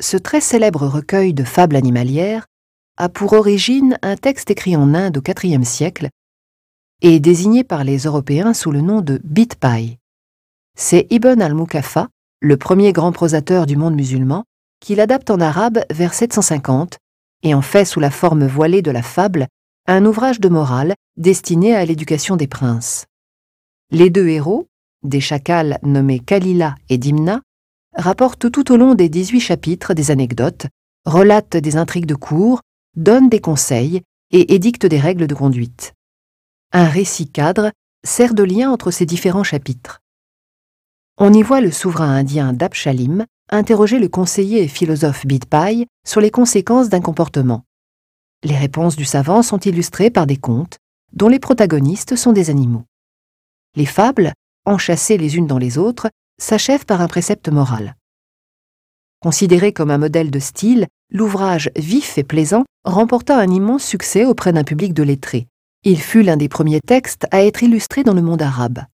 Ce très célèbre recueil de fables animalières a pour origine un texte écrit en Inde au IVe siècle et désigné par les Européens sous le nom de Bitpai. C'est Ibn al-Mukafa, le premier grand prosateur du monde musulman, qui l'adapte en arabe vers 750 et en fait sous la forme voilée de la fable un ouvrage de morale destiné à l'éducation des princes. Les deux héros, des chacals nommés Kalila et Dimna, rapportent tout au long des 18 chapitres des anecdotes, relatent des intrigues de cour, donnent des conseils et édictent des règles de conduite. Un récit cadre sert de lien entre ces différents chapitres. On y voit le souverain indien Dapshalim interroger le conseiller et philosophe Bidpai sur les conséquences d'un comportement. Les réponses du savant sont illustrées par des contes dont les protagonistes sont des animaux. Les fables, enchâssées les unes dans les autres, s'achèvent par un précepte moral. Considéré comme un modèle de style, l'ouvrage vif et plaisant remporta un immense succès auprès d'un public de lettrés. Il fut l'un des premiers textes à être illustré dans le monde arabe.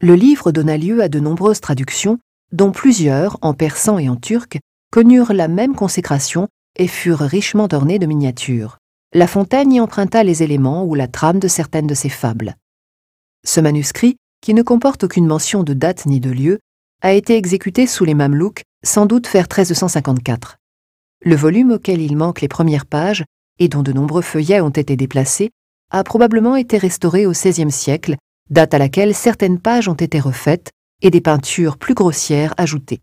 Le livre donna lieu à de nombreuses traductions, dont plusieurs, en persan et en turc, connurent la même consécration et furent richement ornées de miniatures. La Fontaine y emprunta les éléments ou la trame de certaines de ses fables. Ce manuscrit, qui ne comporte aucune mention de date ni de lieu, a été exécuté sous les Mamelouks, sans doute vers 1354. Le volume auquel il manque les premières pages, et dont de nombreux feuillets ont été déplacés, a probablement été restauré au XVIe siècle, date à laquelle certaines pages ont été refaites et des peintures plus grossières ajoutées.